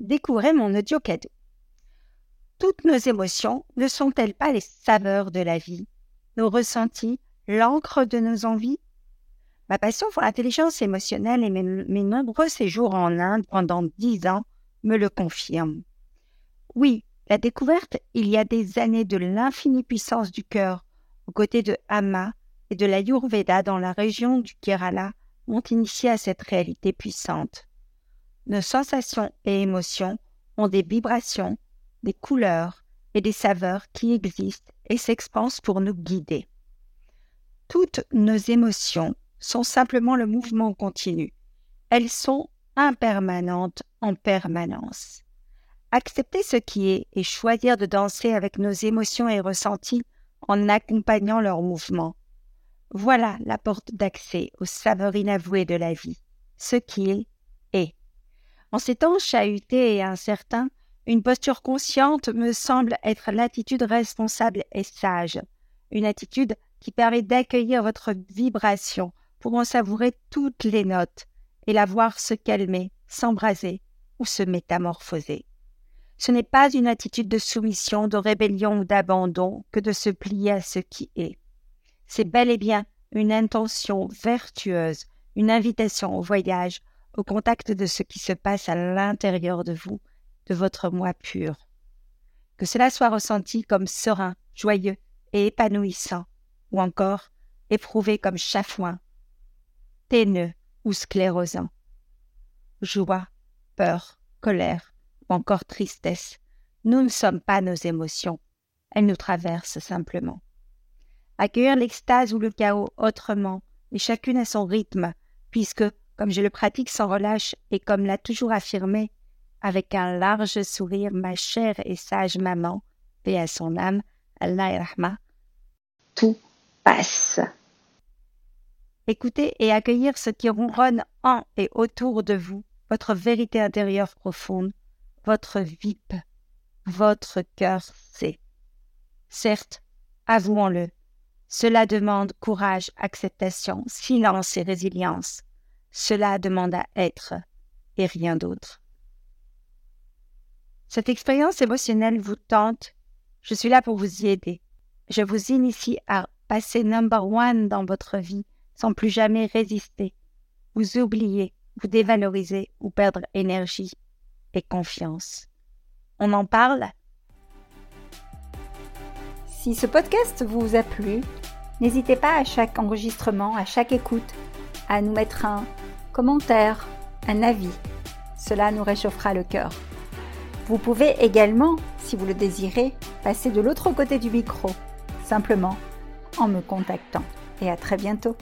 Découvrez mon audio cadeau. Toutes nos émotions ne sont-elles pas les saveurs de la vie, nos ressentis, l'encre de nos envies? Ma passion pour l'intelligence émotionnelle et mes, nombreux séjours en Inde pendant dix ans me le confirment. Oui, la découverte il y a des années de l'infinie puissance du cœur aux côtés de Amma et de l'Ayurveda dans la région du Kerala m'ont initié à cette réalité puissante. Nos sensations et émotions ont des vibrations, des couleurs et des saveurs qui existent et s'expansent pour nous guider. Toutes nos émotions sont simplement le mouvement continu. Elles sont impermanentes en permanence. Accepter ce qui est et choisir de danser avec nos émotions et ressentis en accompagnant leur mouvement. Voilà la porte d'accès aux saveurs inavouées de la vie. Ce qui est, est. En ces temps chahutés et incertains, une posture consciente me semble être l'attitude responsable et sage, une attitude qui permet d'accueillir votre vibration pour en savourer toutes les notes et la voir se calmer, s'embraser ou se métamorphoser. Ce n'est pas une attitude de soumission, de rébellion ou d'abandon que de se plier à ce qui est. C'est bel et bien une intention vertueuse, une invitation au voyage au contact de ce qui se passe à l'intérieur de vous, de votre moi pur. Que cela soit ressenti comme serein, joyeux et épanouissant, ou encore éprouvé comme chafouin, téneux ou sclérosant. Joie, peur, colère ou encore tristesse, nous ne sommes pas nos émotions, elles nous traversent simplement. Accueillir l'extase ou le chaos autrement, et chacune à son rythme, puisque comme je le pratique sans relâche et comme l'a toujours affirmé, avec un large sourire, ma chère et sage maman, paix à son âme, Allah Rahma, tout passe. Écoutez et accueillir ce qui ronronne en et autour de vous, votre vérité intérieure profonde, votre VIP, votre cœur sait. Certes, avouons-le, cela demande courage, acceptation, silence et résilience. Cela demande à être et rien d'autre. Cette expérience émotionnelle vous tente, je suis là pour vous y aider. Je vous initie à passer number one dans votre vie sans plus jamais résister, vous oublier, vous dévaloriser ou perdre énergie et confiance. On en parle? Si ce podcast vous a plu, n'hésitez pas à chaque enregistrement, à chaque écoute, à nous mettre un commentaire, un avis. Cela nous réchauffera le cœur. Vous pouvez également, si vous le désirez, passer de l'autre côté du micro, simplement en me contactant. Et à très bientôt.